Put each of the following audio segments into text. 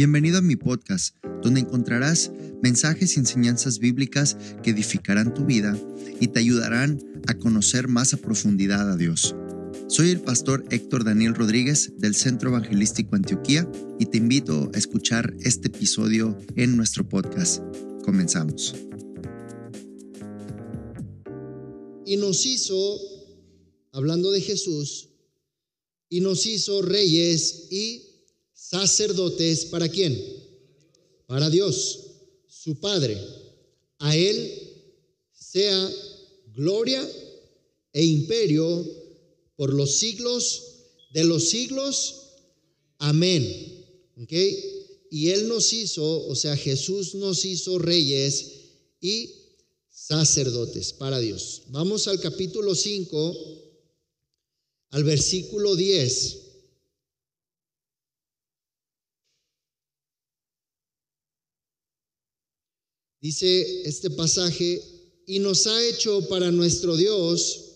Bienvenido a mi podcast, donde encontrarás mensajes y enseñanzas bíblicas que edificarán tu vida y te ayudarán a conocer más a profundidad a Dios. Soy el pastor Héctor Daniel Rodríguez del Centro Evangelístico Antioquía y te invito a escuchar este episodio en nuestro podcast. Comenzamos. Y nos hizo, hablando de Jesús, y nos hizo reyes y sacerdotes para quién? Para Dios, su Padre. A Él sea gloria e imperio por los siglos de los siglos. Amén. Y Él nos hizo, o sea, Jesús nos hizo reyes y sacerdotes para Dios. Vamos al capítulo 5, al versículo 10. Dice este pasaje, y nos ha hecho para nuestro Dios,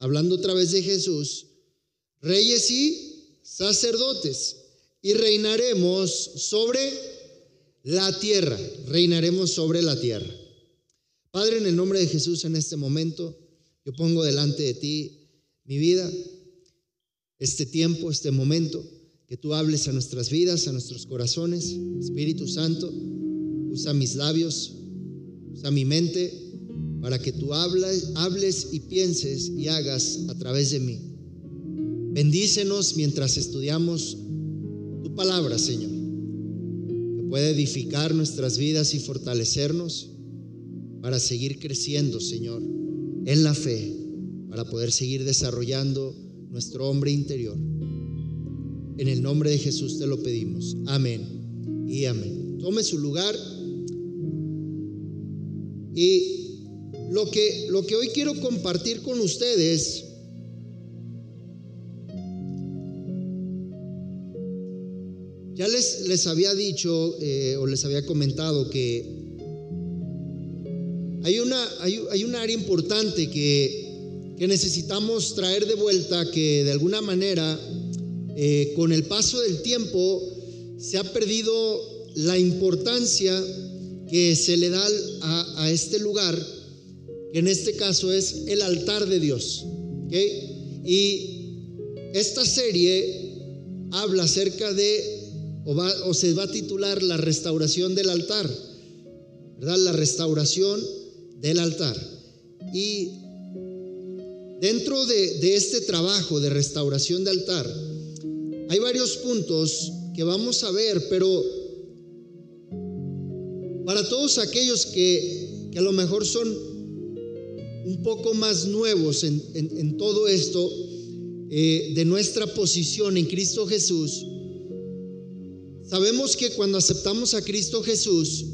hablando otra vez de Jesús, reyes y sacerdotes, y reinaremos sobre la tierra, reinaremos sobre la tierra. Padre, en el nombre de Jesús en este momento, yo pongo delante de ti mi vida, este tiempo, este momento, que tú hables a nuestras vidas, a nuestros corazones, Espíritu Santo usa mis labios, usa mi mente para que tú hables, hables y pienses y hagas a través de mí. Bendícenos mientras estudiamos tu palabra, Señor, que puede edificar nuestras vidas y fortalecernos para seguir creciendo, Señor, en la fe, para poder seguir desarrollando nuestro hombre interior. En el nombre de Jesús te lo pedimos. Amén y amén. Tome su lugar. Y lo que, lo que hoy quiero compartir con ustedes ya les, les había dicho eh, o les había comentado que hay una, hay, hay un área importante que, que, necesitamos traer de vuelta que de alguna manera eh, con el paso del tiempo se ha perdido la importancia que se le da a, este lugar, que en este caso es el altar de Dios. Y esta serie habla acerca de, o, se va a titular La restauración del altar, ¿verdad? La restauración del altar. Y dentro de, este trabajo de restauración de altar, hay varios puntos que vamos a ver, pero para todos aquellos que, que a lo mejor son un poco más nuevos en, en, en todo esto, eh, de nuestra posición en Cristo Jesús, sabemos que cuando aceptamos a Cristo Jesús,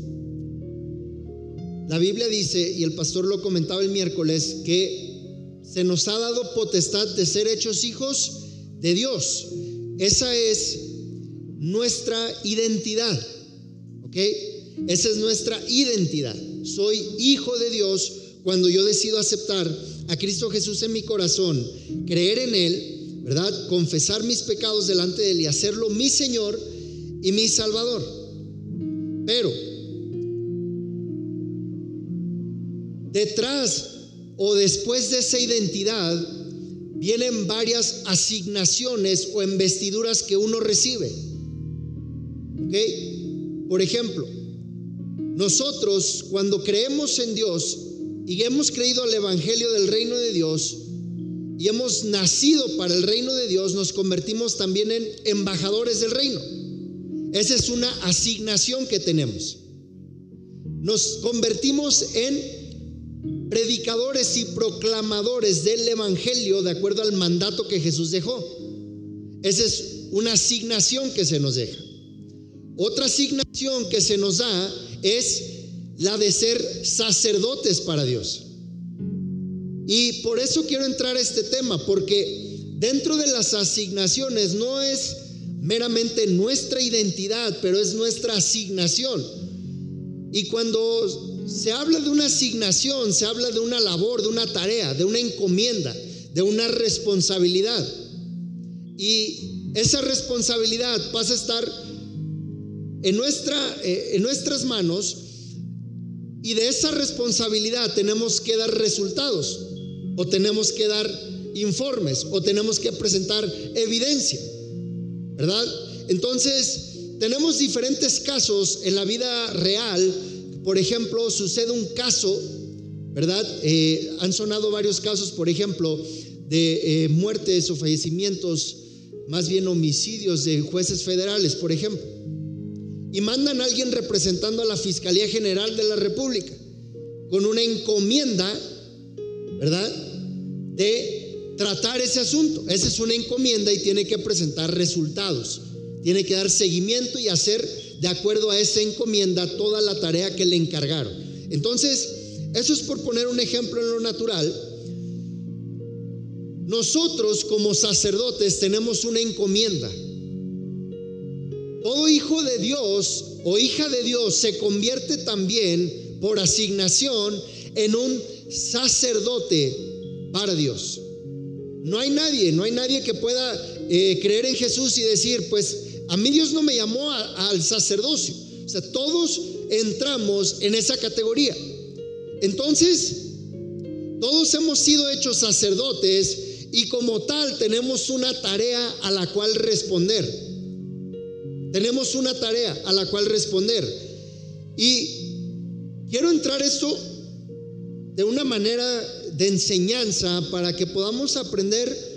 la Biblia dice, y el pastor lo comentaba el miércoles, que se nos ha dado potestad de ser hechos hijos de Dios. Esa es nuestra identidad, ¿ok? Esa es nuestra identidad. Soy hijo de Dios cuando yo decido aceptar a Cristo Jesús en mi corazón, creer en Él, ¿verdad? Confesar mis pecados delante de Él y hacerlo mi Señor y mi Salvador. Pero detrás o después de esa identidad vienen varias asignaciones o investiduras que uno recibe. ¿Ok? Por ejemplo, nosotros cuando creemos en Dios y hemos creído al Evangelio del reino de Dios y hemos nacido para el reino de Dios, nos convertimos también en embajadores del reino. Esa es una asignación que tenemos. Nos convertimos en predicadores y proclamadores del Evangelio de acuerdo al mandato que Jesús dejó. Esa es una asignación que se nos deja. Otra asignación que se nos da es la de ser sacerdotes para Dios. Y por eso quiero entrar a este tema, porque dentro de las asignaciones no es meramente nuestra identidad, pero es nuestra asignación. Y cuando se habla de una asignación, se habla de una labor, de una tarea, de una encomienda, de una responsabilidad. Y esa responsabilidad pasa a estar en, nuestra, eh, en nuestras manos y de esa responsabilidad tenemos que dar resultados o tenemos que dar informes o tenemos que presentar evidencia, ¿verdad? Entonces, tenemos diferentes casos en la vida real. Por ejemplo, sucede un caso, ¿verdad? Eh, han sonado varios casos, por ejemplo, de eh, muertes o fallecimientos, más bien homicidios de jueces federales, por ejemplo. Y mandan a alguien representando a la Fiscalía General de la República con una encomienda, ¿verdad? De tratar ese asunto. Esa es una encomienda y tiene que presentar resultados. Tiene que dar seguimiento y hacer de acuerdo a esa encomienda toda la tarea que le encargaron. Entonces, eso es por poner un ejemplo en lo natural. Nosotros como sacerdotes tenemos una encomienda. Todo hijo de Dios o hija de Dios se convierte también por asignación en un sacerdote para Dios. No hay nadie, no hay nadie que pueda eh, creer en Jesús y decir, pues a mí Dios no me llamó al sacerdocio. O sea, todos entramos en esa categoría. Entonces, todos hemos sido hechos sacerdotes y como tal tenemos una tarea a la cual responder. Tenemos una tarea a la cual responder. Y quiero entrar esto de una manera de enseñanza para que podamos aprender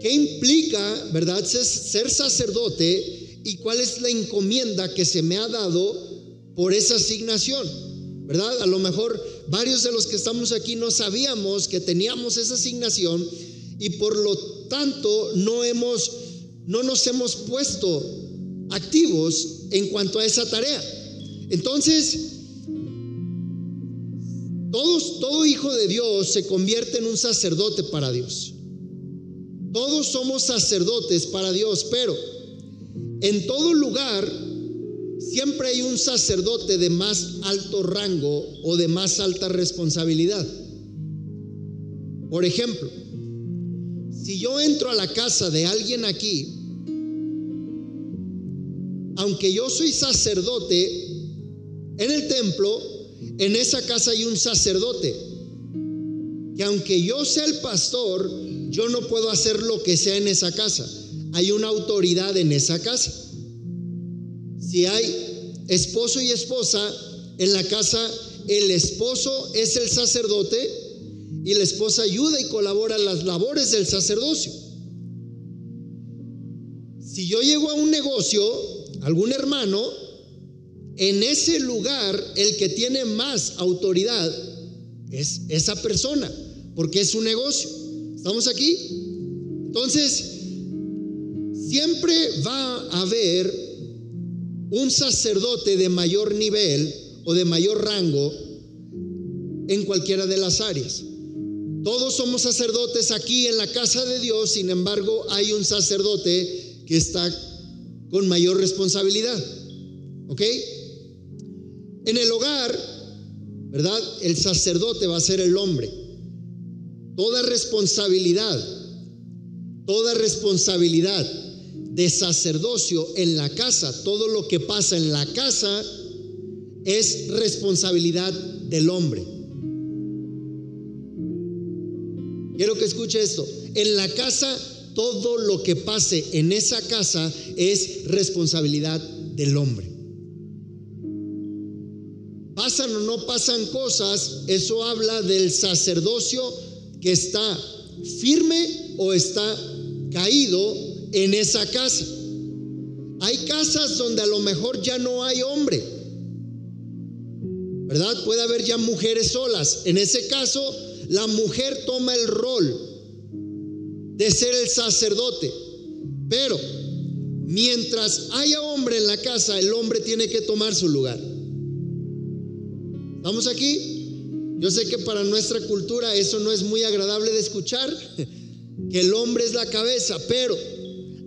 ¿Qué implica, verdad, ser sacerdote y cuál es la encomienda que se me ha dado por esa asignación? ¿Verdad? A lo mejor varios de los que estamos aquí no sabíamos que teníamos esa asignación y por lo tanto no hemos no nos hemos puesto activos en cuanto a esa tarea. Entonces, todos, todo hijo de Dios se convierte en un sacerdote para Dios. Todos somos sacerdotes para Dios, pero en todo lugar siempre hay un sacerdote de más alto rango o de más alta responsabilidad. Por ejemplo, si yo entro a la casa de alguien aquí, aunque yo soy sacerdote en el templo, en esa casa hay un sacerdote, que aunque yo sea el pastor, yo no puedo hacer lo que sea en esa casa. Hay una autoridad en esa casa. Si hay esposo y esposa en la casa, el esposo es el sacerdote y la esposa ayuda y colabora en las labores del sacerdocio. Si yo llego a un negocio, algún hermano, en ese lugar el que tiene más autoridad es esa persona, porque es un negocio. ¿Estamos aquí? Entonces, siempre va a haber un sacerdote de mayor nivel o de mayor rango en cualquiera de las áreas. Todos somos sacerdotes aquí en la casa de Dios, sin embargo hay un sacerdote que está con mayor responsabilidad. ¿Ok? En el hogar, ¿verdad? El sacerdote va a ser el hombre. Toda responsabilidad, toda responsabilidad de sacerdocio en la casa, todo lo que pasa en la casa es responsabilidad del hombre. Quiero que escuche esto. En la casa, todo lo que pase en esa casa es responsabilidad del hombre. Pasan o no pasan cosas, eso habla del sacerdocio que está firme o está caído en esa casa. Hay casas donde a lo mejor ya no hay hombre, ¿verdad? Puede haber ya mujeres solas. En ese caso, la mujer toma el rol de ser el sacerdote. Pero mientras haya hombre en la casa, el hombre tiene que tomar su lugar. ¿Estamos aquí? Yo sé que para nuestra cultura eso no es muy agradable de escuchar, que el hombre es la cabeza, pero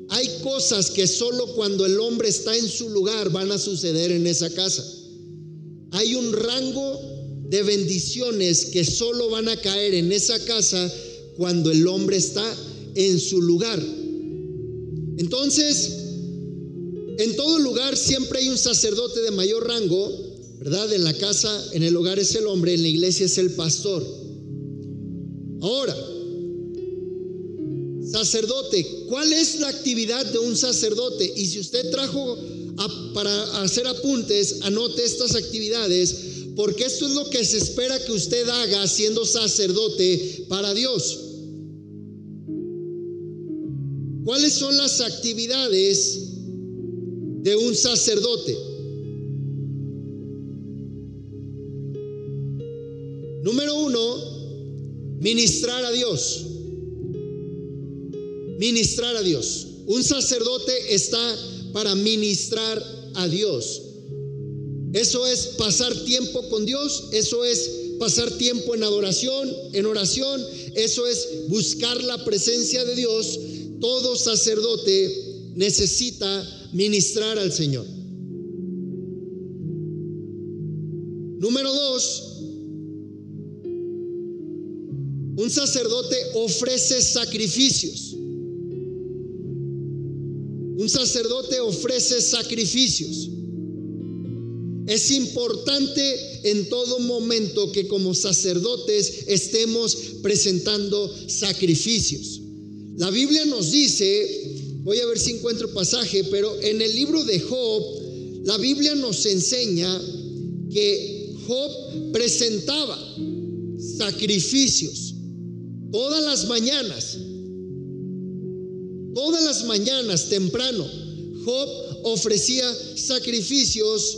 hay cosas que solo cuando el hombre está en su lugar van a suceder en esa casa. Hay un rango de bendiciones que solo van a caer en esa casa cuando el hombre está en su lugar. Entonces, En todo lugar siempre hay un sacerdote de mayor rango, ¿verdad? En la casa, en el hogar es el hombre, en la iglesia es el pastor. Ahora, sacerdote, ¿cuál es la actividad de un sacerdote? Y si usted trajo para hacer apuntes, anote estas actividades, porque esto es lo que se espera que usted haga siendo sacerdote para Dios. ¿Cuáles son las actividades de un sacerdote? Número uno, ministrar a Dios. Ministrar a Dios. Un sacerdote está para ministrar a Dios. Eso es pasar tiempo con Dios, eso es pasar tiempo en adoración, en oración, eso es buscar la presencia de Dios. Todo sacerdote necesita ministrar al Señor. Número dos, un sacerdote ofrece sacrificios. Un sacerdote ofrece sacrificios. Es importante en todo momento que como sacerdotes estemos presentando sacrificios. La Biblia nos dice, voy a ver si encuentro pasaje, pero en el libro de Job, la Biblia nos enseña que Job presentaba sacrificios todas las mañanas Todas las mañanas temprano, Job ofrecía sacrificios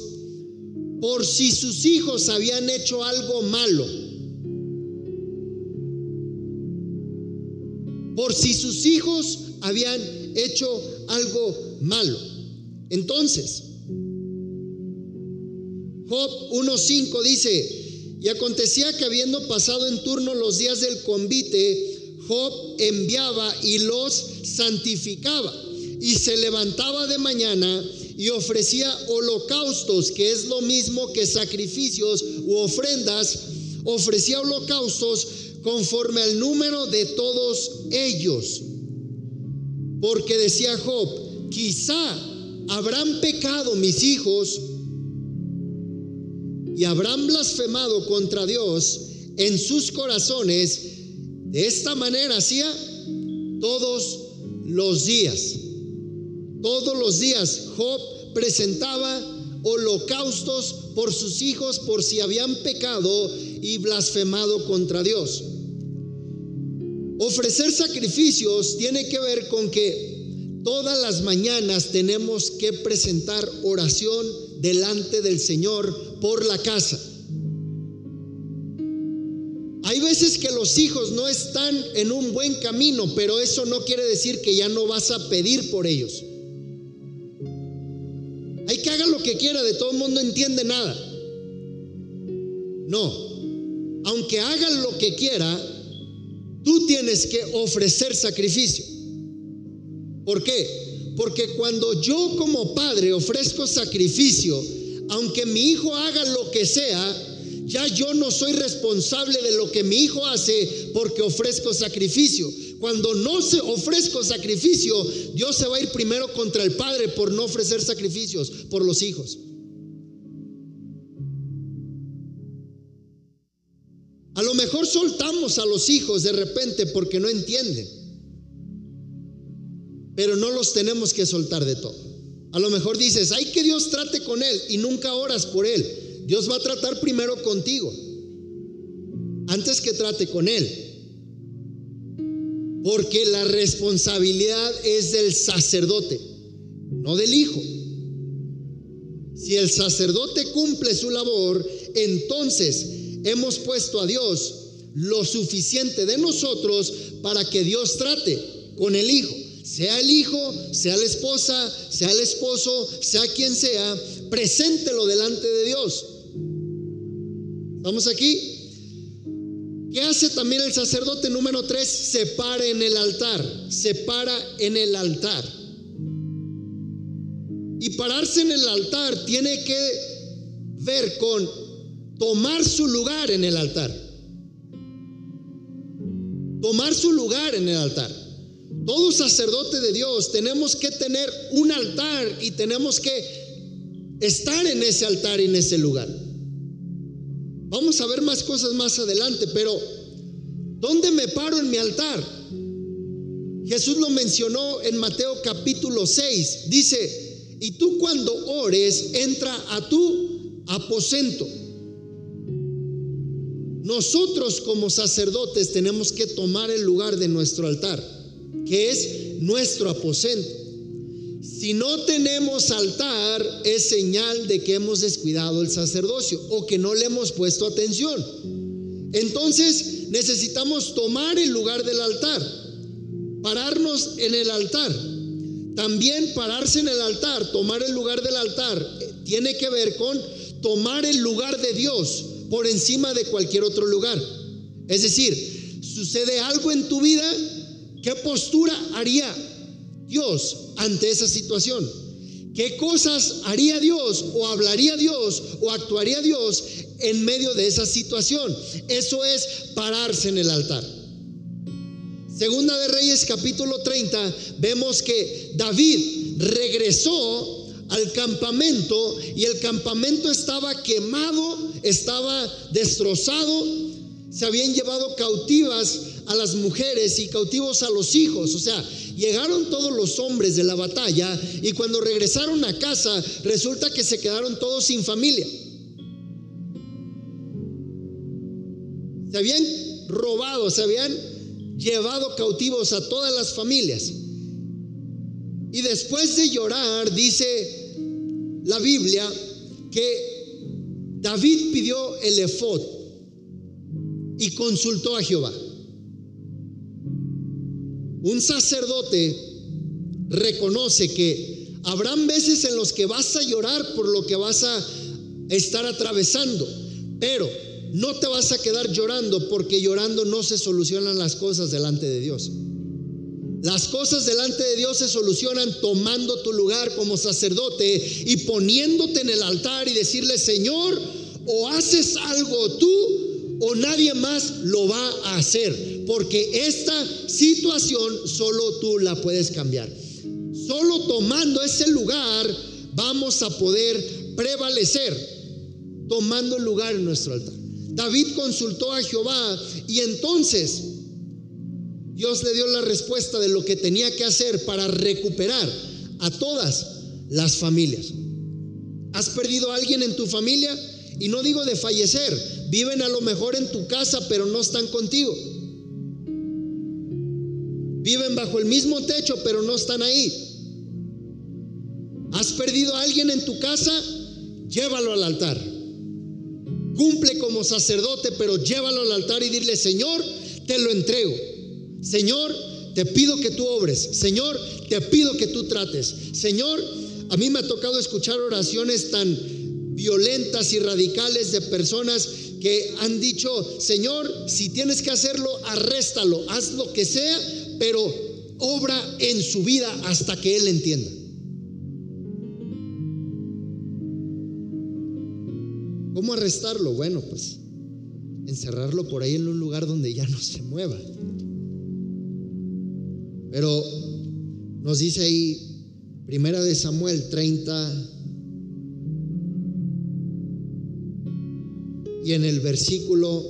por si sus hijos habían hecho algo malo. Por si sus hijos habían hecho algo malo. Entonces, Job 1.5 dice, y acontecía que habiendo pasado en turno los días del convite, Job enviaba y los santificaba y se levantaba de mañana y ofrecía holocaustos, que es lo mismo que sacrificios u ofrendas, ofrecía holocaustos conforme al número de todos ellos. Porque decía Job, quizá habrán pecado mis hijos y habrán blasfemado contra Dios en sus corazones de esta manera hacía todos los días. Todos los días Job presentaba holocaustos por sus hijos por si habían pecado y blasfemado contra Dios. Ofrecer sacrificios tiene que ver con que todas las mañanas tenemos que presentar oración delante del Señor por la casa. Hay veces que los hijos no están en un buen camino, pero eso no quiere decir que ya no vas a pedir por ellos. Hay que haga lo que quiera, de todo el mundo entiende nada. No, aunque hagan lo que quiera, tú tienes que ofrecer sacrificio. ¿Por qué? Porque cuando yo como padre ofrezco sacrificio, aunque mi hijo haga lo que sea, ya yo no soy responsable de lo que mi hijo hace porque ofrezco sacrificio. Cuando no se ofrezco sacrificio, Dios se va a ir primero contra el padre por no ofrecer sacrificios por los hijos. Mejor soltamos a los hijos de repente porque no entienden. Pero no los tenemos que soltar de todo. A lo mejor dices, hay que Dios trate con él y nunca oras por él. Dios va a tratar primero contigo, antes que trate con Él. Porque la responsabilidad es del sacerdote, no del hijo. Si el sacerdote cumple su labor, entonces hemos puesto a Dios lo suficiente de nosotros para que Dios trate con el hijo. Sea el hijo, sea la esposa, sea el esposo, sea quien sea, preséntelo delante de Dios. ¿Vamos aquí? ¿Qué hace también el sacerdote número 3? Se para en el altar, se para en el altar. Y pararse en el altar tiene que ver con tomar su lugar en el altar. Tomar su lugar en el altar. todo sacerdote de Dios tenemos que tener un altar y tenemos que estar en ese altar en ese lugar. Vamos a ver más cosas más adelante, pero ¿dónde me paro en mi altar? Jesús lo mencionó en Mateo capítulo 6. Dice, y tú cuando ores, entra a tu aposento. Nosotros como sacerdotes tenemos que tomar el lugar de nuestro altar, que es nuestro aposento. Si no tenemos altar, es señal de que hemos descuidado el sacerdocio o que no le hemos puesto atención. Entonces necesitamos tomar el lugar del altar pararnos en el altar. También pararse en el altar, tomar el lugar del altar, eh, tiene que ver con tomar el lugar de Dios por encima de cualquier otro lugar. Es decir, sucede algo en tu vida, ¿qué postura haría Dios ante esa situación? ¿Qué cosas haría Dios o hablaría Dios o actuaría Dios en medio de esa situación? Eso es pararse en el altar. Segunda de Reyes capítulo 30, vemos que David regresó al campamento y el campamento estaba quemado, estaba destrozado, se habían llevado cautivas a las mujeres y cautivos a los hijos, o sea, llegaron todos los hombres de la batalla y cuando regresaron a casa resulta que se quedaron todos sin familia. Se habían robado, se habían llevado cautivos a todas las familias. Y después de llorar, dice la Biblia, que David pidió el efod y consultó a Jehová. Un sacerdote reconoce que habrán veces en los que vas a llorar por lo que vas a estar atravesando, pero no te vas a quedar llorando porque llorando no se solucionan las cosas delante de Dios. Las cosas delante de Dios se solucionan tomando tu lugar como sacerdote y poniéndote en el altar y decirle, Señor, o haces algo tú o nadie más lo va a hacer, porque esta situación solo tú la puedes cambiar. Solo tomando ese lugar vamos a poder prevalecer, tomando lugar en nuestro altar. David consultó a Jehová y entonces Dios le dio la respuesta de lo que tenía que hacer para recuperar a todas las familias. ¿Has perdido a alguien en tu familia? Y no digo de fallecer, viven a lo mejor en tu casa, pero no están contigo. Viven bajo el mismo techo, pero no están ahí. ¿Has perdido a alguien en tu casa? Llévalo al altar. Cumple como sacerdote, pero llévalo al altar y dile, Señor, te lo entrego. Señor, te pido que tú obres. Señor, te pido que tú trates. Señor, a mí me ha tocado escuchar oraciones tan violentas y radicales de personas que han dicho, Señor, si tienes que hacerlo, arréstalo, haz lo que sea, pero obra en su vida hasta que Él entienda. ¿Cómo arrestarlo? Bueno, pues encerrarlo por ahí en un lugar donde ya no se mueva. Pero nos dice ahí, primera de Samuel 30, y en el versículo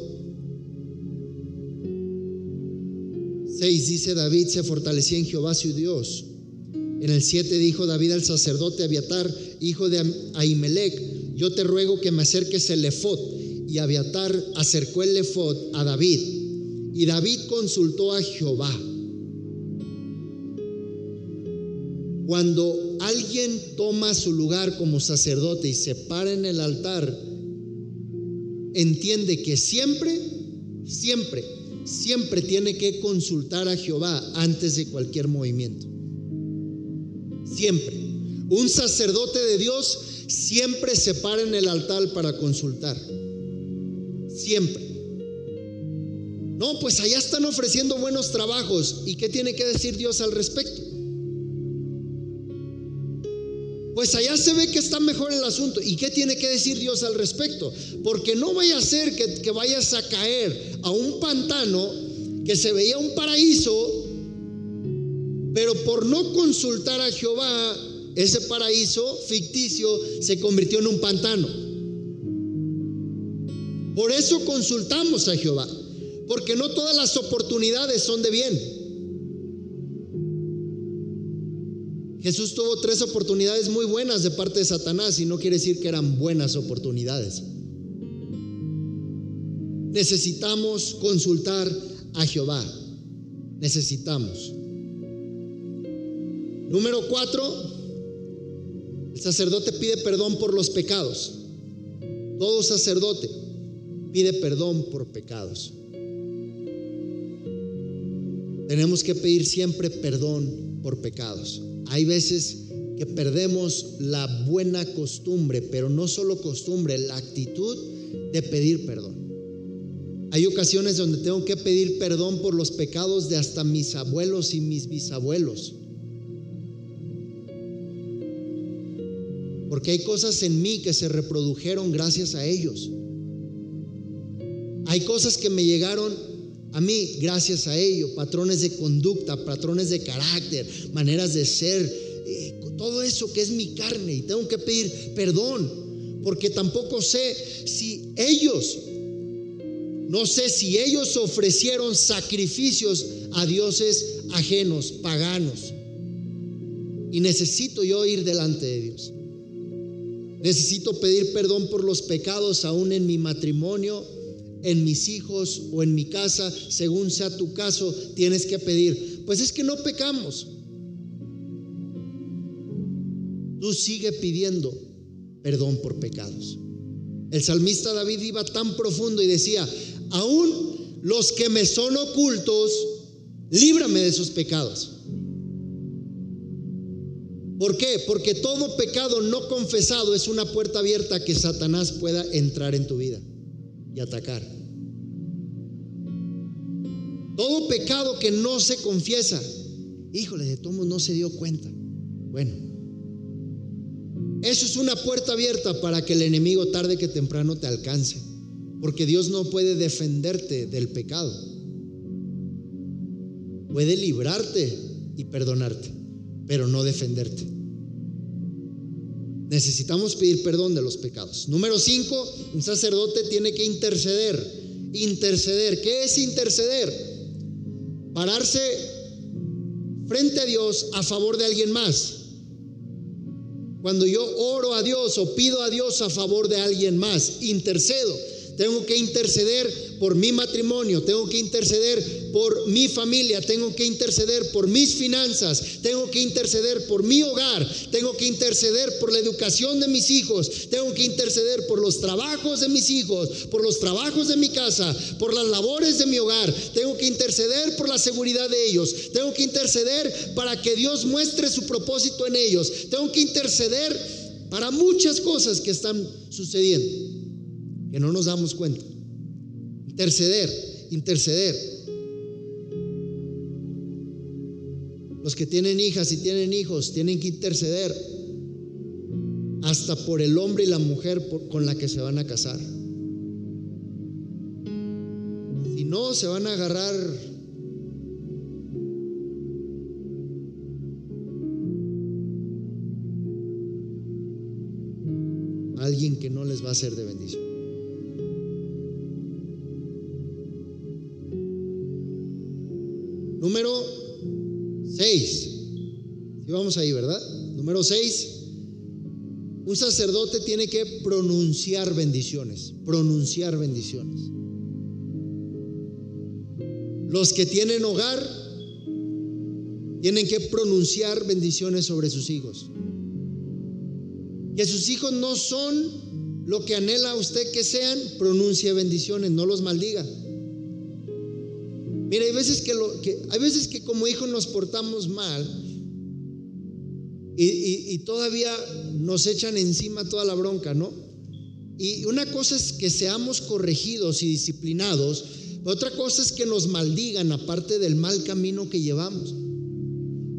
6 dice David se fortalecía en Jehová su Dios. En el 7 dijo David al sacerdote Abiatar, hijo de Ahimelech, yo te ruego que me acerques el efod. Y Abiatar acercó el efod a David. Y David consultó a Jehová. Cuando alguien toma su lugar como sacerdote y se para en el altar, entiende que siempre, siempre, siempre tiene que consultar a Jehová antes de cualquier movimiento. Siempre. Un sacerdote de Dios siempre se para en el altar para consultar. Siempre. No, pues allá están ofreciendo buenos trabajos. ¿Y qué tiene que decir Dios al respecto? Pues allá se ve que está mejor el asunto. ¿Y qué tiene que decir Dios al respecto? Porque no vaya a ser que, que vayas a caer a un pantano que se veía un paraíso Pero por no consultar a Jehová, ese paraíso ficticio se convirtió en un pantano. Por eso consultamos a Jehová, porque no todas las oportunidades son de bien. Jesús tuvo tres oportunidades muy buenas de parte de Satanás y no quiere decir que eran buenas oportunidades. Necesitamos consultar a Jehová. Necesitamos. Número cuatro, el sacerdote pide perdón por los pecados. Todo sacerdote pide perdón por pecados. Tenemos que pedir siempre perdón por pecados. Hay veces que perdemos la buena costumbre, pero no solo costumbre, la actitud de pedir perdón. Hay ocasiones donde tengo que pedir perdón por los pecados de hasta mis abuelos y mis bisabuelos. Porque hay cosas en mí que se reprodujeron gracias a ellos. Hay cosas que me llegaron a mí gracias a ello, patrones de conducta, patrones de carácter, maneras de ser, eh, todo eso que es mi carne y tengo que pedir perdón, porque tampoco sé si ellos, no sé si ellos ofrecieron sacrificios a dioses ajenos, paganos. Y necesito yo ir delante de Dios. Necesito pedir perdón por los pecados aún en mi matrimonio, en mis hijos o en mi casa, según sea tu caso, tienes que pedir. Pues es que no pecamos. Tú sigue pidiendo perdón por pecados. El salmista David iba tan profundo y decía, aún los que me son ocultos, líbrame de esos pecados. ¿Por qué? Porque todo pecado no confesado es una puerta abierta que Satanás pueda entrar en tu vida y atacar. Todo pecado que no se confiesa, híjole, de todos no se dio cuenta. Bueno, eso es una puerta abierta para que el enemigo tarde que temprano te alcance, porque Dios no puede defenderte del pecado. Puede librarte y perdonarte, pero no defenderte. Necesitamos pedir perdón de los pecados. Número cinco, un sacerdote tiene que interceder. Interceder. ¿Qué es interceder? Pararse frente a Dios a favor de alguien más. Cuando yo oro a Dios o pido a Dios a favor de alguien más, intercedo. Tengo que interceder por mi matrimonio, tengo que interceder por mi familia, tengo que interceder por mis finanzas, tengo que interceder por mi hogar, tengo que interceder por la educación de mis hijos, tengo que interceder por los trabajos de mis hijos, por los trabajos de mi casa, por las labores de mi hogar, tengo que interceder por la seguridad de ellos, tengo que interceder para que Dios muestre su propósito en ellos, tengo que interceder para muchas cosas que están sucediendo, que no nos damos cuenta. Interceder, interceder. Los que tienen hijas y tienen hijos tienen que interceder hasta por el hombre y la mujer con la que se van a casar. Si no, se van a agarrar a alguien que no les va a ser de bendición. Número 6. Si vamos ahí, ¿verdad? Número 6. Un sacerdote tiene que pronunciar bendiciones, pronunciar bendiciones. Los que tienen hogar tienen que pronunciar bendiciones sobre sus hijos. Que sus hijos no son lo que anhela usted que sean, pronuncie bendiciones, no los maldiga. Mira, hay veces que, lo, que, hay veces que como hijos nos portamos mal y, todavía nos echan encima toda la bronca, ¿no? Y una cosa es que seamos corregidos y disciplinados, otra cosa es que nos maldigan aparte del mal camino que llevamos.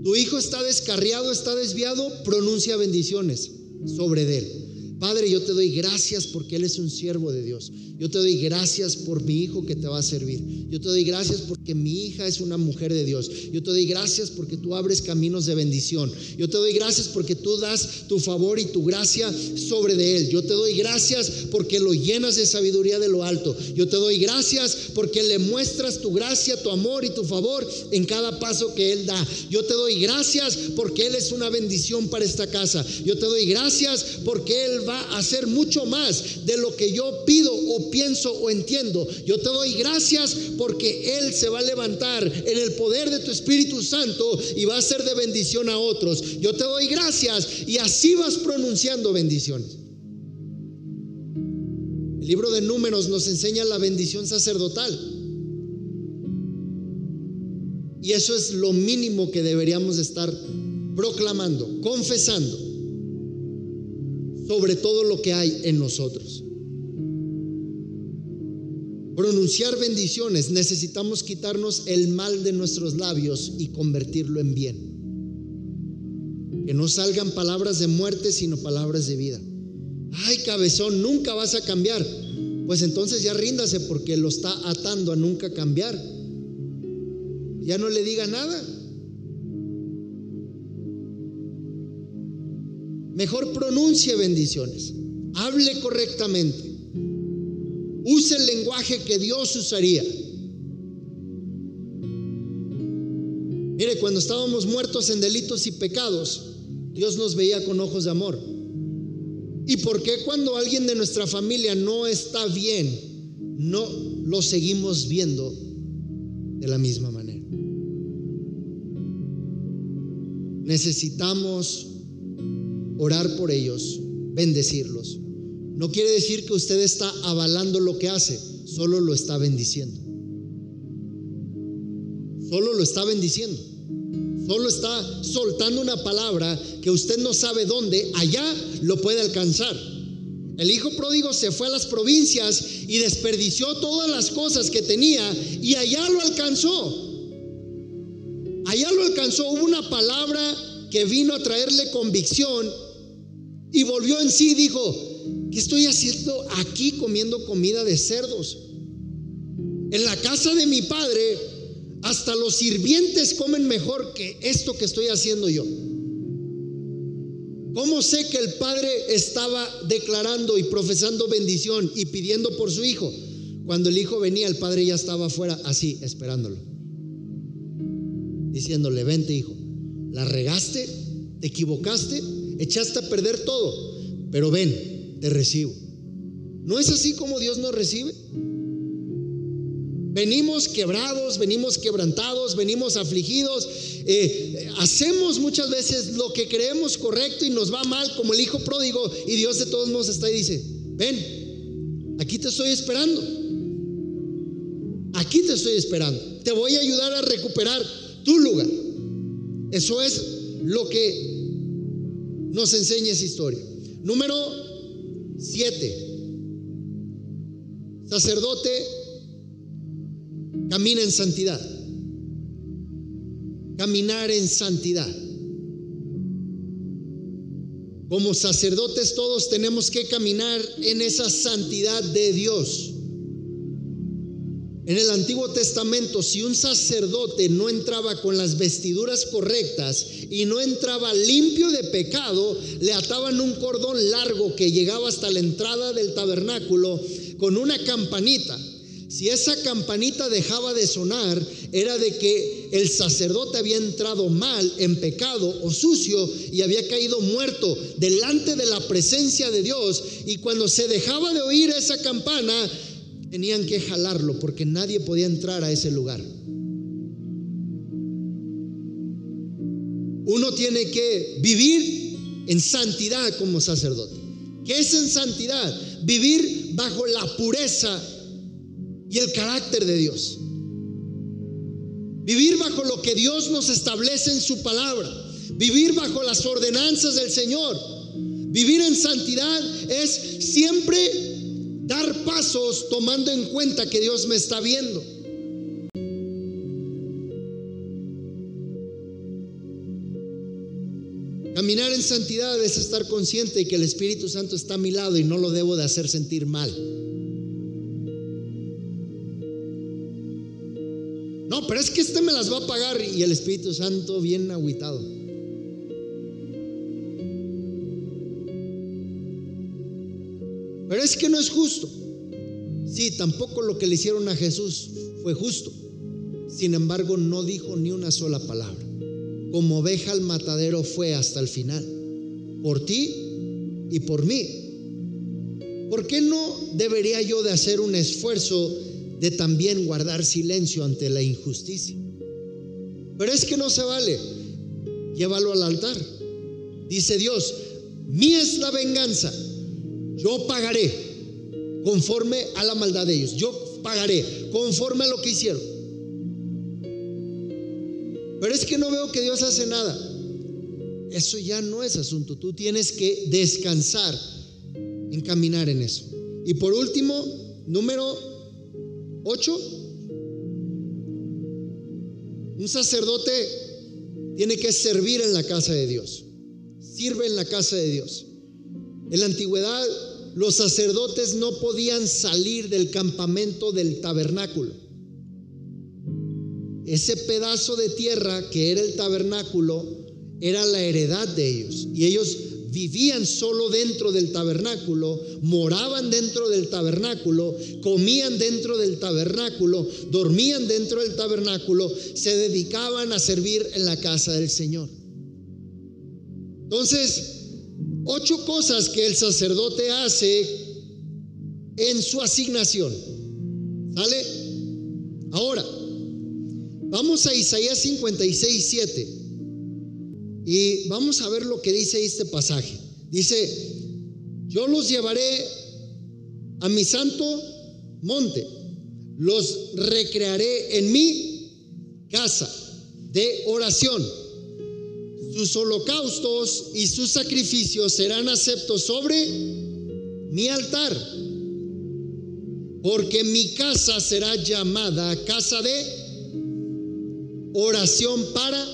Tu hijo está descarriado, está desviado, pronuncia bendiciones sobre él Padre, yo te doy gracias porque Él es un siervo de Dios. Yo te doy gracias por mi hijo que te va a servir. Yo te doy gracias porque mi hija es una mujer de Dios. Yo te doy gracias porque tú abres caminos de bendición. Yo te doy gracias porque tú das tu favor y tu gracia sobre de Él. Yo te doy gracias porque lo llenas de sabiduría de lo alto. Yo te doy gracias porque le muestras tu gracia, tu amor y tu favor en cada paso que Él da. Yo te doy gracias porque Él es una bendición para esta casa. Yo te doy gracias porque Él va a hacer mucho más de lo que yo pido o pienso o entiendo. Yo te doy gracias porque Él se va a levantar en el poder de tu Espíritu Santo y va a ser de bendición a otros. Yo te doy gracias y así vas pronunciando bendiciones. El libro de números nos enseña la bendición sacerdotal. Y eso es lo mínimo que deberíamos estar proclamando, confesando sobre todo lo que hay en nosotros. Pronunciar bendiciones, necesitamos quitarnos el mal de nuestros labios y convertirlo en bien. Que no salgan palabras de muerte, sino palabras de vida. Ay, cabezón, nunca vas a cambiar. Pues entonces ya ríndase porque lo está atando a nunca cambiar. Ya no le diga nada. Mejor pronuncie bendiciones. Hable correctamente. Use el lenguaje que Dios usaría. Mire, cuando estábamos muertos en delitos y pecados, Dios nos veía con ojos de amor. ¿Y por qué cuando alguien de nuestra familia no está bien, no lo seguimos viendo de la misma manera? Necesitamos orar por ellos, bendecirlos. No quiere decir que usted está avalando lo que hace, solo lo está bendiciendo. Solo lo está bendiciendo. Solo está soltando una palabra que usted no sabe dónde, allá lo puede alcanzar. El hijo pródigo se fue a las provincias y desperdició todas las cosas que tenía y allá lo alcanzó. Allá lo alcanzó. Hubo una palabra que vino a traerle convicción y volvió en sí y dijo, ¿qué estoy haciendo aquí comiendo comida de cerdos? En la casa de mi padre, hasta los sirvientes comen mejor que esto que estoy haciendo yo. ¿Cómo sé que el padre estaba declarando y profesando bendición y pidiendo por su hijo? Cuando el hijo venía, el padre ya estaba afuera así, esperándolo. Diciéndole, vente hijo, la regaste, te equivocaste, echaste a perder todo, pero ven, te recibo. ¿No es así como Dios nos recibe? Venimos quebrados, venimos quebrantados, venimos afligidos, eh, hacemos muchas veces lo que creemos correcto y nos va mal como el hijo pródigo y Dios de todos modos está y dice, ven, aquí te estoy esperando, aquí te estoy esperando, te voy a ayudar a recuperar tu lugar. Eso es lo que nos enseña esa historia. Número 7. Sacerdote camina en santidad. Caminar en santidad. Como sacerdotes todos tenemos que caminar en esa santidad de Dios. En el Antiguo Testamento, si un sacerdote no entraba con las vestiduras correctas y no entraba limpio de pecado, le ataban un cordón largo que llegaba hasta la entrada del tabernáculo con una campanita. Si esa campanita dejaba de sonar, era de que el sacerdote había entrado mal, en pecado o sucio y había caído muerto delante de la presencia de Dios. Y cuando se dejaba de oír esa campana, tenían que jalarlo porque nadie podía entrar a ese lugar. Uno tiene que vivir en santidad como sacerdote. ¿Qué es en santidad? Vivir bajo la pureza y el carácter de Dios. Vivir bajo lo que Dios nos establece en su palabra. Vivir bajo las ordenanzas del Señor. Vivir en santidad es siempre dar pasos tomando en cuenta que Dios me está viendo. Caminar en santidad es estar consciente de que el Espíritu Santo está a mi lado y no lo debo de hacer sentir mal. No, pero es que este me las va a pagar y el Espíritu Santo bien agüitado. Pero es que no es justo. Sí, tampoco lo que le hicieron a Jesús fue justo. Sin embargo, no dijo ni una sola palabra. Como oveja al matadero fue hasta el final. Por ti y por mí. ¿Por qué no debería yo de hacer un esfuerzo de también guardar silencio ante la injusticia? Pero es que no se vale. Llévalo al altar. Dice Dios, mía es la venganza yo pagaré conforme a la maldad de ellos. Yo pagaré conforme a lo que hicieron. Pero es que no veo que Dios hace nada. Eso ya no es asunto. Tú tienes que descansar en caminar en eso. Y por último, número 8. Un sacerdote tiene que servir en la casa de Dios. Sirve en la casa de Dios. En la antigüedad los sacerdotes no podían salir del campamento del tabernáculo. Ese pedazo de tierra que era el tabernáculo era la heredad de ellos. Y ellos vivían solo dentro del tabernáculo, moraban dentro del tabernáculo, comían dentro del tabernáculo, dormían dentro del tabernáculo, se dedicaban a servir en la casa del Señor. Entonces, Ocho cosas que el sacerdote hace en su asignación. ¿Sale? Ahora, vamos a Isaías 56, 7. Y vamos a ver lo que dice este pasaje. Dice, yo los llevaré a mi santo monte, los recrearé en mi casa de oración sus holocaustos y sus sacrificios serán aceptos sobre mi altar, porque mi casa será llamada casa de oración para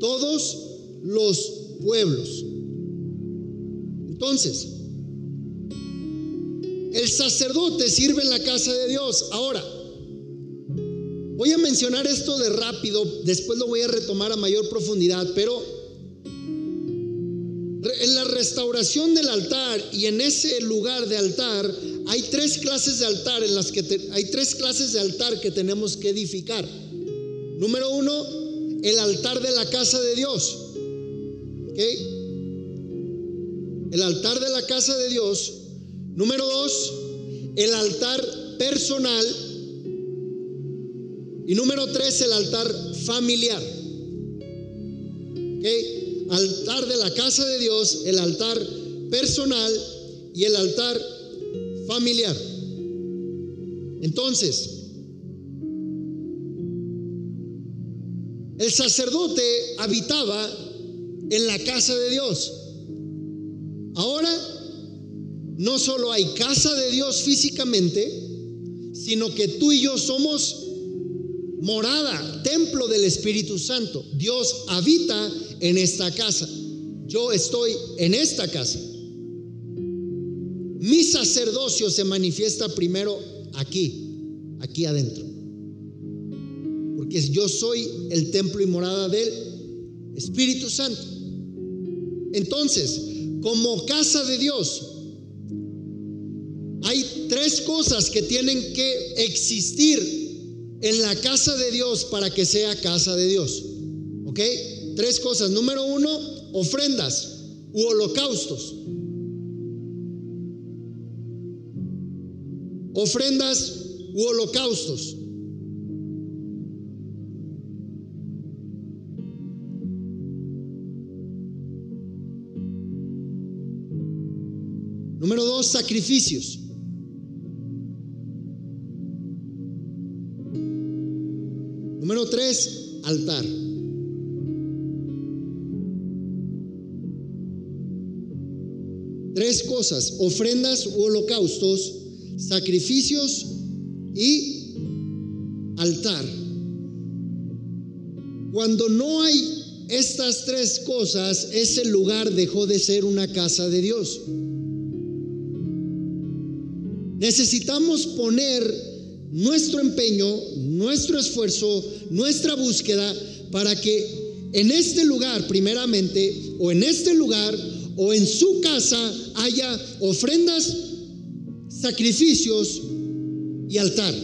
todos los pueblos. Entonces, el sacerdote sirve en la casa de Dios. Ahora, voy a mencionar esto de rápido, después lo voy a retomar a mayor profundidad, pero en la restauración del altar y en ese lugar de altar hay tres clases de altar en las que hay tres clases de altar que tenemos que edificar. Número uno, el altar de la casa de Dios. El altar de la casa de Dios. Número dos, el altar personal. Y número tres, el altar familiar. ¿Okay? Altar de la casa de Dios, el altar personal y el altar familiar. Entonces, el sacerdote habitaba en la casa de Dios. Ahora, no solo hay casa de Dios físicamente, sino que tú y yo somos morada, templo del Espíritu Santo. Dios habita en esta casa. Yo estoy en esta casa. Mi sacerdocio se manifiesta primero aquí, aquí adentro. Porque yo soy el templo y morada del Espíritu Santo. Entonces, como casa de Dios, hay tres cosas que tienen que existir en la casa de Dios para que sea casa de Dios. ¿Ok? Tres cosas. Número uno, ofrendas u holocaustos. Ofrendas u holocaustos. Número dos, sacrificios. Número tres, altar. Ofrendas u holocaustos, sacrificios y altar. Cuando no hay estas tres cosas, ese lugar dejó de ser una casa de Dios. Necesitamos poner nuestro empeño, nuestro esfuerzo, nuestra búsqueda para que en este lugar, primeramente, o en este lugar, o en su casa, haya ofrendas, sacrificios y altar.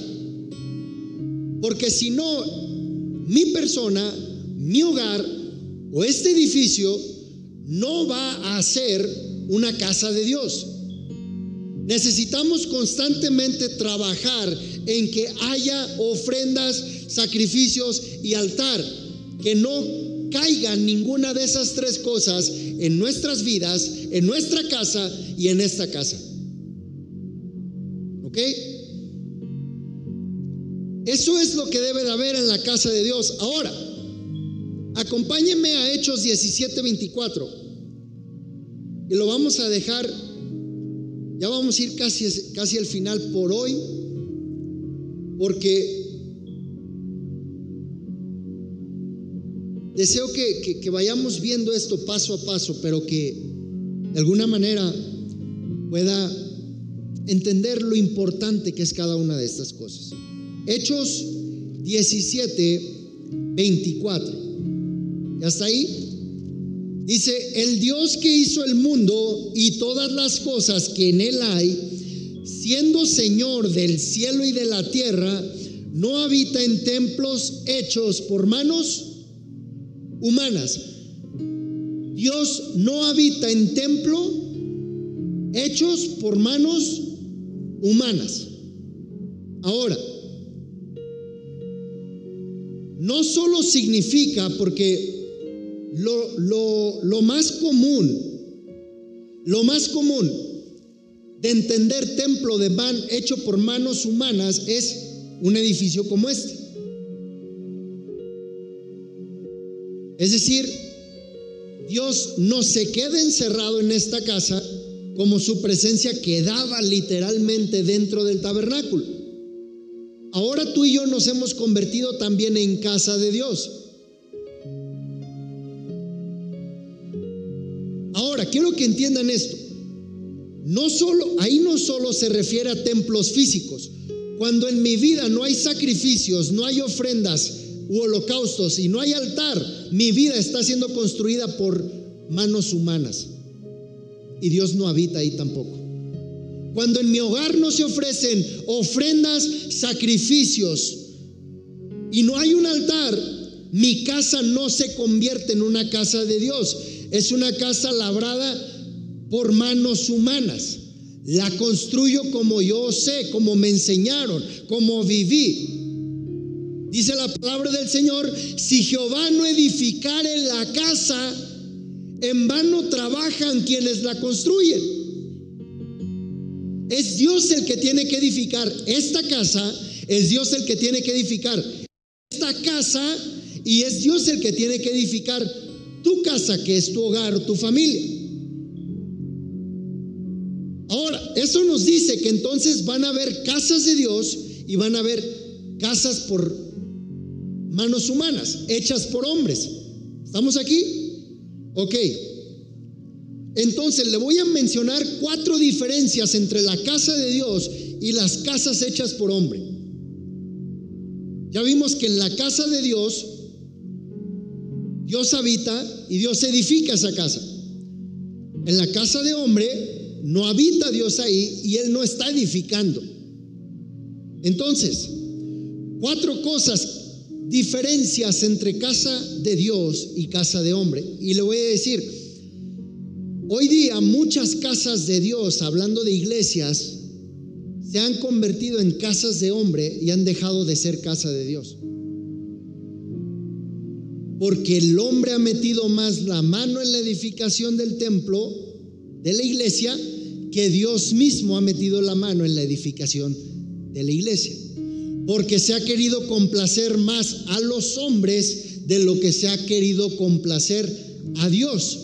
Porque si no, mi persona, mi hogar o este edificio no va a ser una casa de Dios. Necesitamos constantemente trabajar en que haya ofrendas, sacrificios y altar, que no caiga ninguna de esas tres cosas en nuestras vidas, en nuestra casa y en esta casa. ¿Ok? Eso es lo que debe de haber en la casa de Dios. Ahora, acompáñenme a Hechos 17:24. Y lo vamos a dejar, ya vamos a ir casi, casi al final por hoy, porque deseo que, que vayamos viendo esto paso a paso, pero que de alguna manera pueda entender lo importante que es cada una de estas cosas. Hechos 17, 24. ¿Y hasta ahí? Dice, el Dios que hizo el mundo y todas las cosas que en él hay, siendo Señor del cielo y de la tierra, no habita en templos hechos por manos humanas. Dios no habita en templo hechos por manos humanas. Ahora, no solo significa, porque lo, lo, más común, lo más común de entender templo de man hecho por manos humanas es un edificio como este. Es decir, Dios no se queda encerrado en esta casa como su presencia quedaba literalmente dentro del tabernáculo. Ahora tú y yo nos hemos convertido también en casa de Dios. Ahora, quiero que entiendan esto. No solo, ahí no solo se refiere a templos físicos. Cuando en mi vida no hay sacrificios, no hay ofrendas u holocaustos y no hay altar, mi vida está siendo construida por manos humanas. Y Dios no habita ahí tampoco. Cuando en mi hogar no se ofrecen ofrendas, sacrificios y no hay un altar, mi casa no se convierte en una casa de Dios. Es una casa labrada por manos humanas. La construyo como yo sé, como me enseñaron, como viví. Dice la palabra del Señor, si Jehová no edificare la casa, en vano trabajan quienes la construyen. Es Dios el que tiene que edificar esta casa, es Dios el que tiene que edificar esta casa y es Dios el que tiene que edificar tu casa, que es tu hogar, tu familia. Ahora, eso nos dice que entonces van a haber casas de Dios y van a haber casas por manos humanas, hechas por hombres. ¿Estamos aquí? Ok. Entonces le voy a mencionar cuatro diferencias entre la casa de Dios y las casas hechas por hombre. Ya vimos que en la casa de Dios, Dios habita y Dios edifica esa casa. En la casa de hombre no habita Dios ahí y Él no está edificando. Entonces, cuatro cosas, diferencias entre casa de Dios y casa de hombre. Y le voy a decir, Hoy día muchas casas de Dios, hablando de iglesias, se han convertido en casas de hombre y han dejado de ser casa de Dios. Porque el hombre ha metido más la mano en la edificación del templo, de la iglesia, que Dios mismo ha metido la mano en la edificación de la iglesia. Porque se ha querido complacer más a los hombres de lo que se ha querido complacer a Dios.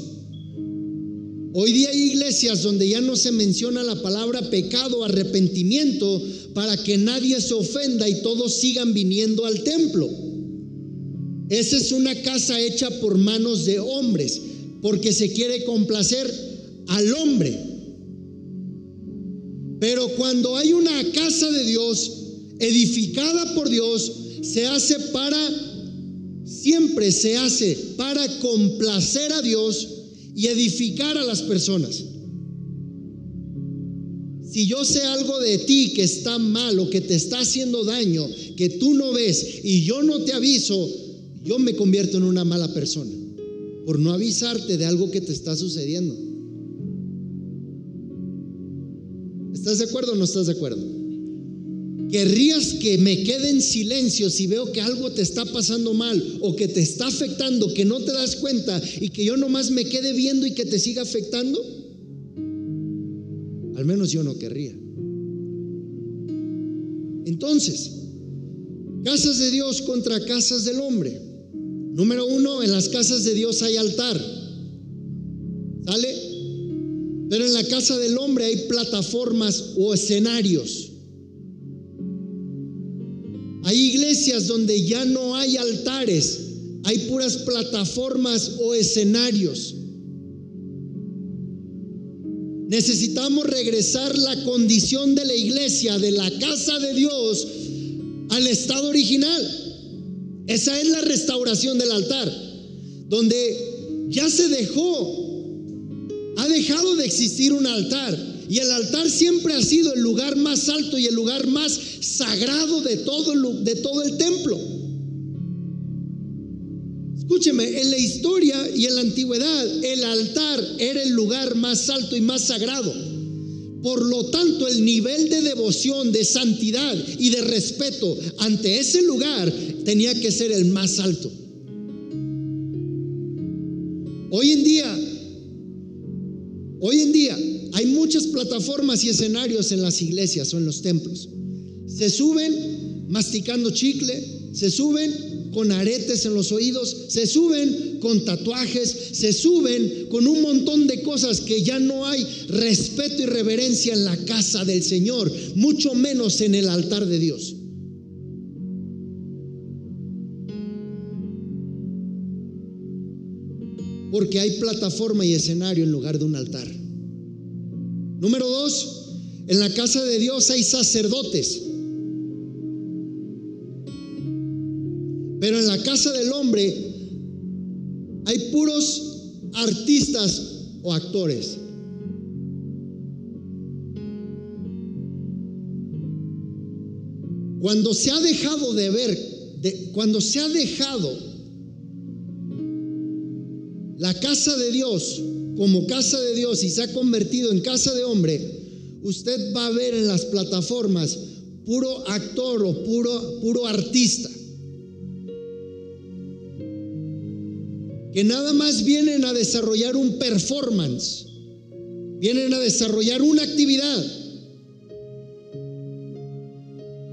Hoy día hay iglesias donde ya no se menciona la palabra pecado, arrepentimiento, para que nadie se ofenda y todos sigan viniendo al templo. Esa es una casa hecha por manos de hombres, porque se quiere complacer al hombre. Pero cuando hay una casa de Dios, edificada por Dios, se hace para, siempre se hace para complacer a Dios y edificar a las personas. Si yo sé algo de ti que está mal o que te está haciendo daño, que tú no ves y yo no te aviso, yo me convierto en una mala persona por no avisarte de algo que te está sucediendo. ¿Estás de acuerdo o no estás de acuerdo? Querrías que me quede en silencio si veo que algo te está pasando mal o que te está afectando, que no te das cuenta y que yo nomás me quede viendo y que te siga afectando. Al menos yo no querría. Entonces, casas de Dios contra casas del hombre. Número uno, en las casas de Dios hay altar. ¿Sale? Pero en la casa del hombre hay plataformas o escenarios. Hay iglesias donde ya no hay altares, hay puras plataformas o escenarios. Necesitamos regresar la condición de la iglesia, de la casa de Dios, al estado original. Esa es la restauración del altar, donde ya se dejó, ha dejado de existir un altar. Y el altar siempre ha sido el lugar más alto y el lugar más sagrado de todo, de todo el templo. Escúcheme, en la historia y en la antigüedad el altar era el lugar más alto y más sagrado. Por lo tanto, el nivel de devoción, de santidad y de respeto ante ese lugar tenía que ser el más alto. Hoy en día, muchas plataformas y escenarios en las iglesias o en los templos. Se suben masticando chicle, se suben con aretes en los oídos, se suben con tatuajes, se suben con un montón de cosas que ya no hay respeto y reverencia en la casa del Señor, mucho menos en el altar de Dios. Porque hay plataforma y escenario en lugar de un altar. Número dos, en la casa de Dios hay sacerdotes. Pero en la casa del hombre hay puros artistas o actores. Cuando se ha dejado de ver, cuando se ha dejado la casa de Dios como casa de Dios y se ha convertido en casa de hombre, usted va a ver en las plataformas puro actor o puro, puro artista. que nada más vienen a desarrollar un performance, vienen a desarrollar una actividad,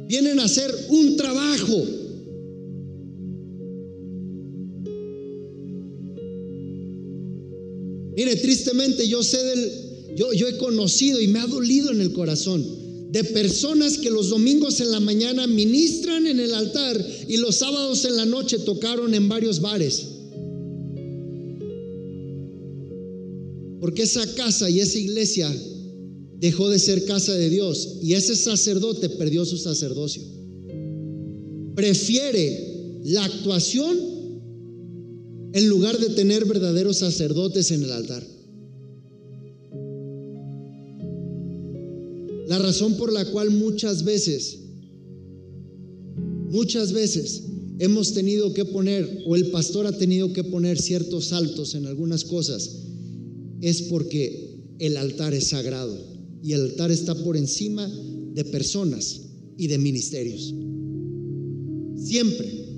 vienen a hacer un trabajo. Mire, tristemente yo sé del, yo, yo he conocido y me ha dolido en el corazón de personas que los domingos en la mañana ministran en el altar y los sábados en la noche tocaron en varios bares. Porque esa casa y esa iglesia dejó de ser casa de Dios y ese sacerdote perdió su sacerdocio. Prefiere la actuación en lugar de tener verdaderos sacerdotes en el altar. La razón por la cual muchas veces, muchas veces hemos tenido que poner, o el pastor ha tenido que poner ciertos saltos en algunas cosas, es porque el altar es sagrado y el altar está por encima de personas y de ministerios. Siempre.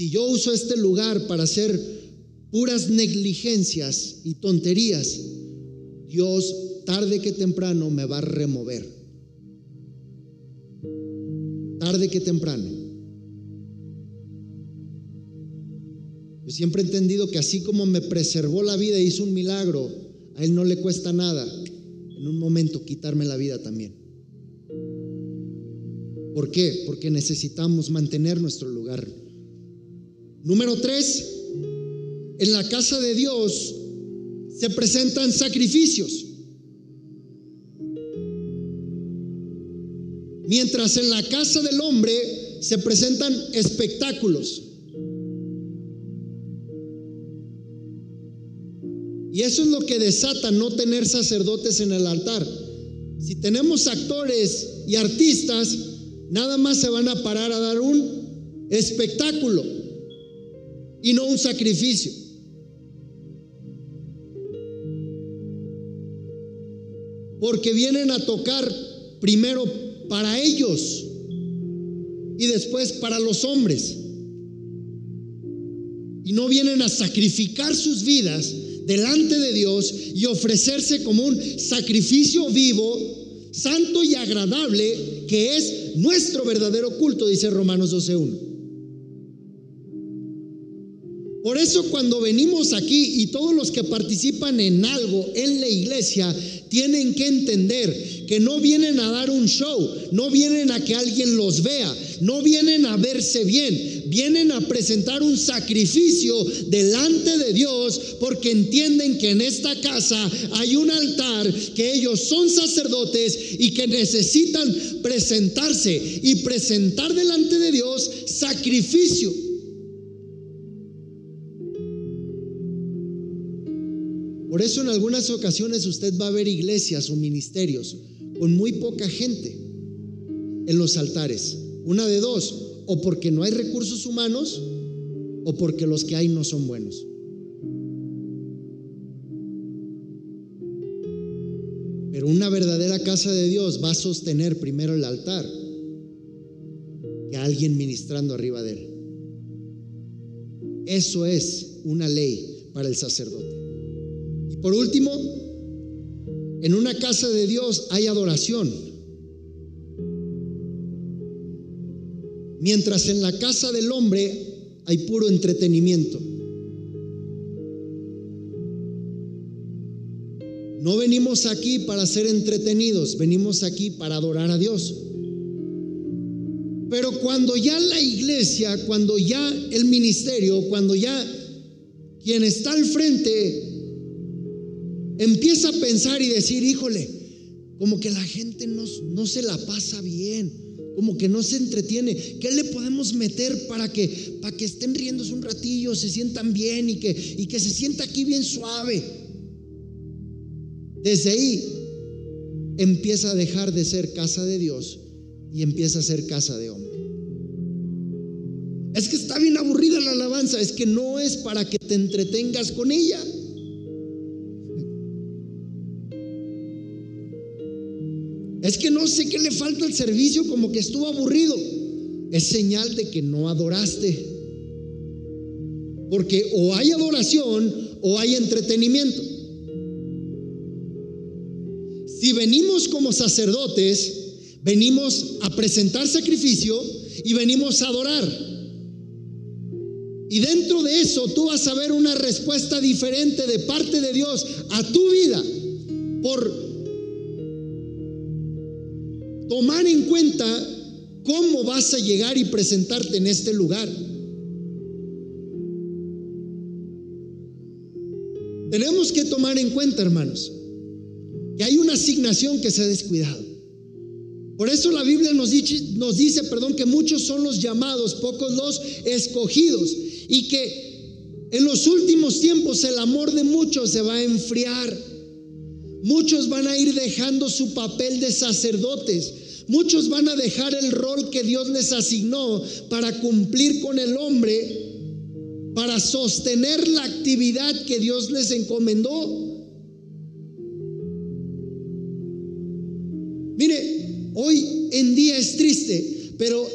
Si yo uso este lugar para hacer puras negligencias y tonterías, Dios tarde que temprano me va a remover. Tarde que temprano. siempre he entendido que así como me preservó la vida e hizo un milagro, a Él no le cuesta nada en un momento quitarme la vida también. ¿Por qué? Porque necesitamos mantener nuestro lugar. Número tres, en la casa de Dios se presentan sacrificios. Mientras en la casa del hombre se presentan espectáculos. Y eso es lo que desata no tener sacerdotes en el altar. Si tenemos actores y artistas, nada más se van a parar a dar un espectáculo y no un sacrificio. Porque vienen a tocar primero para ellos y después para los hombres. Y no vienen a sacrificar sus vidas delante de Dios y ofrecerse como un sacrificio vivo, santo y agradable, que es nuestro verdadero culto, dice Romanos 12.1. Por eso cuando venimos aquí y todos los que participan en algo en la iglesia tienen que entender que no vienen a dar un show, no vienen a que alguien los vea, no vienen a verse bien, vienen a presentar un sacrificio delante de Dios porque entienden que en esta casa hay un altar, que ellos son sacerdotes y que necesitan presentarse y presentar delante de Dios sacrificio. Por eso en algunas ocasiones usted va a ver iglesias o ministerios con muy poca gente en los altares. Una de dos, o porque no hay recursos humanos o porque los que hay no son buenos. Pero una verdadera casa de Dios va a sostener primero el altar que alguien ministrando arriba de él. Eso es una ley para el sacerdote. Por último, en una casa de Dios hay adoración. Mientras en la casa del hombre hay puro entretenimiento. No venimos aquí para ser entretenidos, venimos aquí para adorar a Dios. Pero cuando ya la iglesia, cuando ya el ministerio, cuando ya quien está al frente empieza a pensar y decir, híjole, como que la gente no, no se la pasa bien, como que no se entretiene. ¿Qué le podemos meter para que, para que estén riéndose un ratillo, se sientan bien y que, y que se sienta aquí bien suave? Desde ahí empieza a dejar de ser casa de Dios y empieza a ser casa de hombre. Es que está bien aburrida la alabanza, es que no es para que te entretengas con ella. No sé qué le falta al servicio, como que estuvo aburrido. Es señal de que no adoraste. Porque o hay adoración o hay entretenimiento. Si venimos como sacerdotes, venimos a presentar sacrificio y venimos a adorar. Y dentro de eso tú vas a ver una respuesta diferente de parte de Dios a tu vida por tomar en cuenta cómo vas a llegar y presentarte en este lugar. Tenemos que tomar en cuenta, hermanos, que hay una asignación que se ha descuidado. Por eso la Biblia nos dice, nos dice, perdón, que muchos son los llamados, pocos los escogidos, y que en los últimos tiempos el amor de muchos se va a enfriar. Muchos van a ir dejando su papel de sacerdotes. Muchos van a dejar el rol que Dios les asignó para cumplir con el hombre, para sostener la actividad que Dios les encomendó. Mire, hoy en día es triste, pero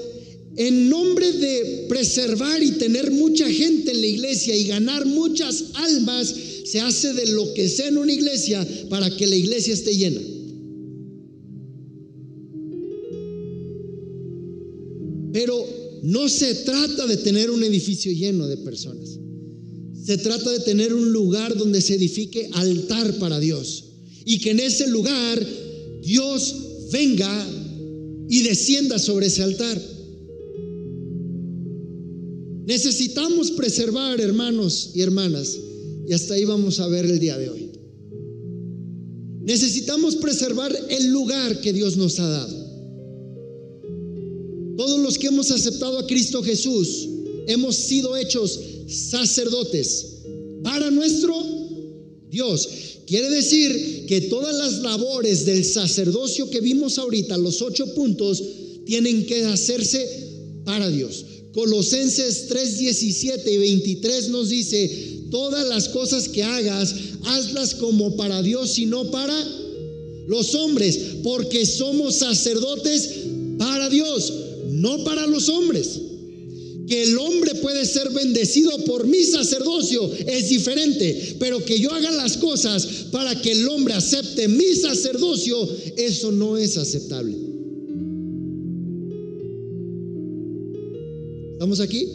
en nombre de preservar y tener mucha gente en la iglesia y ganar muchas almas, se hace de lo que sea en una iglesia para que la iglesia esté llena. Pero no se trata de tener un edificio lleno de personas. Se trata de tener un lugar donde se edifique altar para Dios. Y que en ese lugar Dios venga y descienda sobre ese altar. Necesitamos preservar, hermanos y hermanas, y hasta ahí vamos a ver el día de hoy. Necesitamos preservar el lugar que Dios nos ha dado. Todos los que hemos aceptado a Cristo Jesús hemos sido hechos sacerdotes para nuestro Dios. Quiere decir que todas las labores del sacerdocio que vimos ahorita, los ocho puntos, tienen que hacerse para Dios. Colosenses 3, 17 y 23 nos dice, todas las cosas que hagas, hazlas como para Dios y no para los hombres, porque somos sacerdotes para Dios, no para los hombres. Que el hombre puede ser bendecido por mi sacerdocio es diferente, pero que yo haga las cosas para que el hombre acepte mi sacerdocio, eso no es aceptable. ¿Estamos aquí?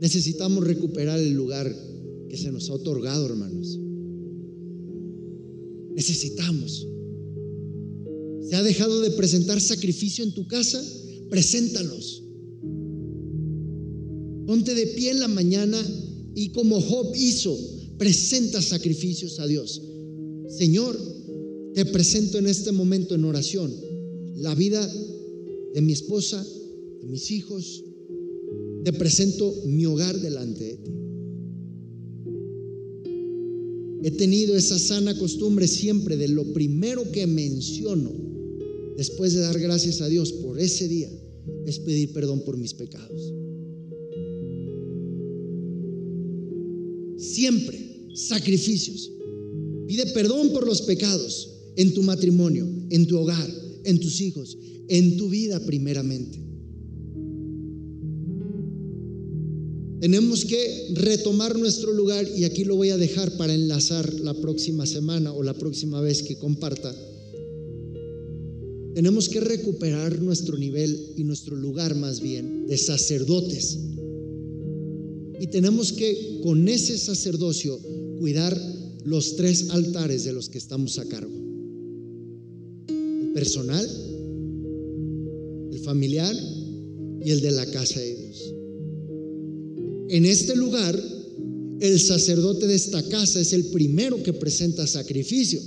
Necesitamos recuperar el lugar que se nos ha otorgado, hermanos. Necesitamos. ¿Se ha dejado de presentar sacrificio en tu casa? Preséntalos. Ponte de pie en la mañana y como Job hizo, presenta sacrificios a Dios. Señor, te presento en este momento en oración la vida de mi esposa, de mis hijos. Te presento mi hogar delante de ti. He tenido esa sana costumbre siempre de lo primero que menciono después de dar gracias a Dios por ese día es pedir perdón por mis pecados. Siempre sacrificios. Pide perdón por los pecados en tu matrimonio, en tu hogar, en tus hijos, en tu vida primeramente. Tenemos que retomar nuestro lugar y aquí lo voy a dejar para enlazar la próxima semana o la próxima vez que comparta. Tenemos que recuperar nuestro nivel y nuestro lugar más bien de sacerdotes. Y tenemos que con ese sacerdocio cuidar los tres altares de los que estamos a cargo. El personal, familiar y el de la casa de Dios. En este lugar, el sacerdote de esta casa es el primero que presenta sacrificio,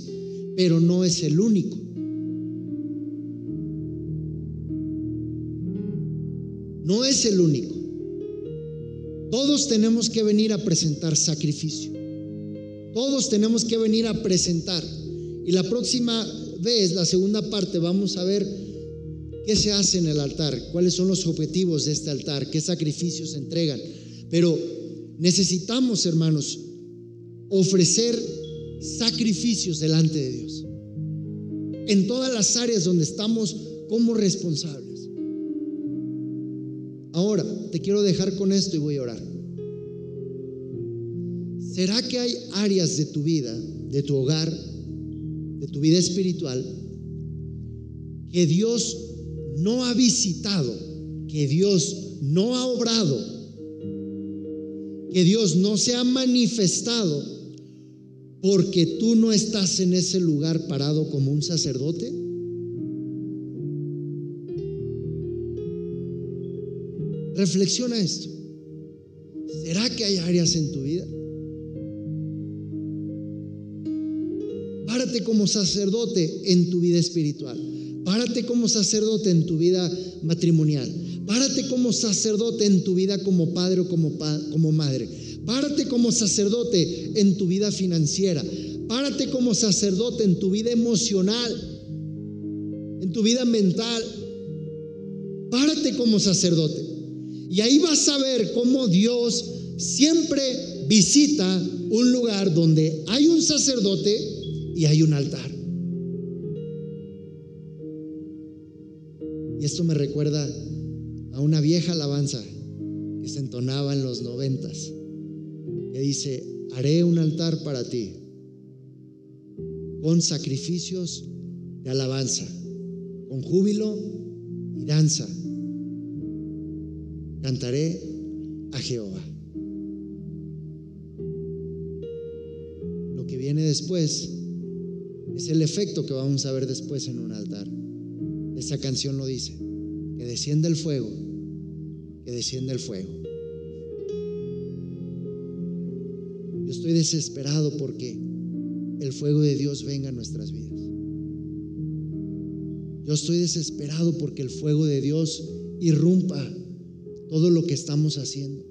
pero no es el único. El único. Todos tenemos que venir a presentar sacrificio. Todos tenemos que venir a presentar. Y la próxima vez, la segunda parte, vamos a ver ¿Qué se hace en el altar? ¿Cuáles son los objetivos de este altar? ¿Qué sacrificios se entregan? Pero necesitamos, hermanos, ofrecer sacrificios delante de Dios. En todas las áreas donde estamos como responsables. Ahora, te quiero dejar con esto y voy a orar. ¿Será que hay áreas de tu vida, de tu hogar, de tu vida espiritual, que Dios no ha visitado, que Dios no ha obrado, que Dios no se ha manifestado porque tú no estás en ese lugar parado como un sacerdote? Reflexiona esto. ¿Será que hay áreas en tu vida? Párate como sacerdote en tu vida espiritual. Párate como sacerdote en tu vida matrimonial. Párate como sacerdote en tu vida como padre o como, como madre. Párate como sacerdote en tu vida financiera. Párate como sacerdote en tu vida emocional, en tu vida mental. Párate como sacerdote. Y ahí vas a ver cómo Dios siempre visita un lugar donde hay un sacerdote y hay un altar. esto me recuerda a una vieja alabanza que se entonaba en los noventas, que dice, haré un altar para ti con sacrificios de alabanza, con júbilo y danza. Cantaré a Jehová. Lo que viene después Es el efecto que vamos a ver después en un altar. Esa canción lo dice, que descienda el fuego, que descienda el fuego. Yo estoy desesperado porque el fuego de Dios venga a nuestras vidas. Yo estoy desesperado porque el fuego de Dios irrumpa todo lo que estamos haciendo.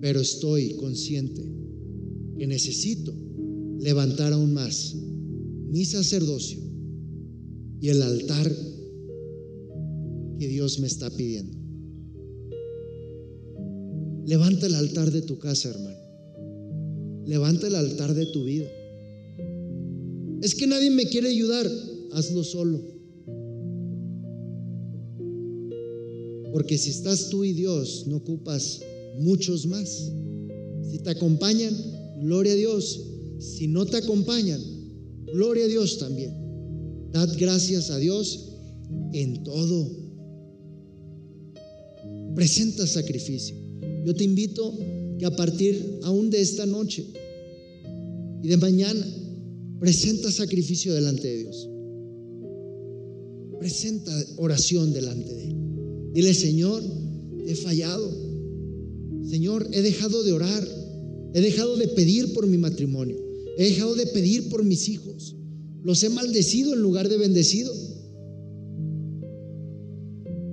Pero estoy consciente que necesito levantar aún más mi sacerdocio y el altar que Dios me está pidiendo. Levanta el altar de tu casa, hermano. Levanta el altar de tu vida. Es que nadie me quiere ayudar. Hazlo solo. Porque si estás tú y Dios, no ocupas muchos más. Si te acompañan, gloria a Dios. Si no te acompañan, gloria a Dios también. Dad gracias a Dios en todo. Presenta sacrificio. Yo te invito que a partir aún de esta noche y de mañana presenta sacrificio delante de Dios. Presenta oración delante de Él. Dile, Señor, he fallado. Señor, he dejado de orar. He dejado de pedir por mi matrimonio. He dejado de pedir por mis hijos. Los he maldecido en lugar de bendecido.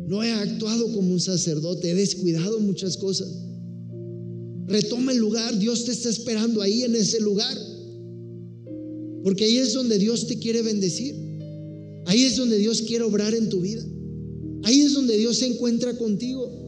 No he actuado como un sacerdote. He descuidado muchas cosas. Retoma el lugar. Dios te está esperando ahí en ese lugar. Porque ahí es donde Dios te quiere bendecir. Ahí es donde Dios quiere obrar en tu vida. Ahí es donde Dios se encuentra contigo.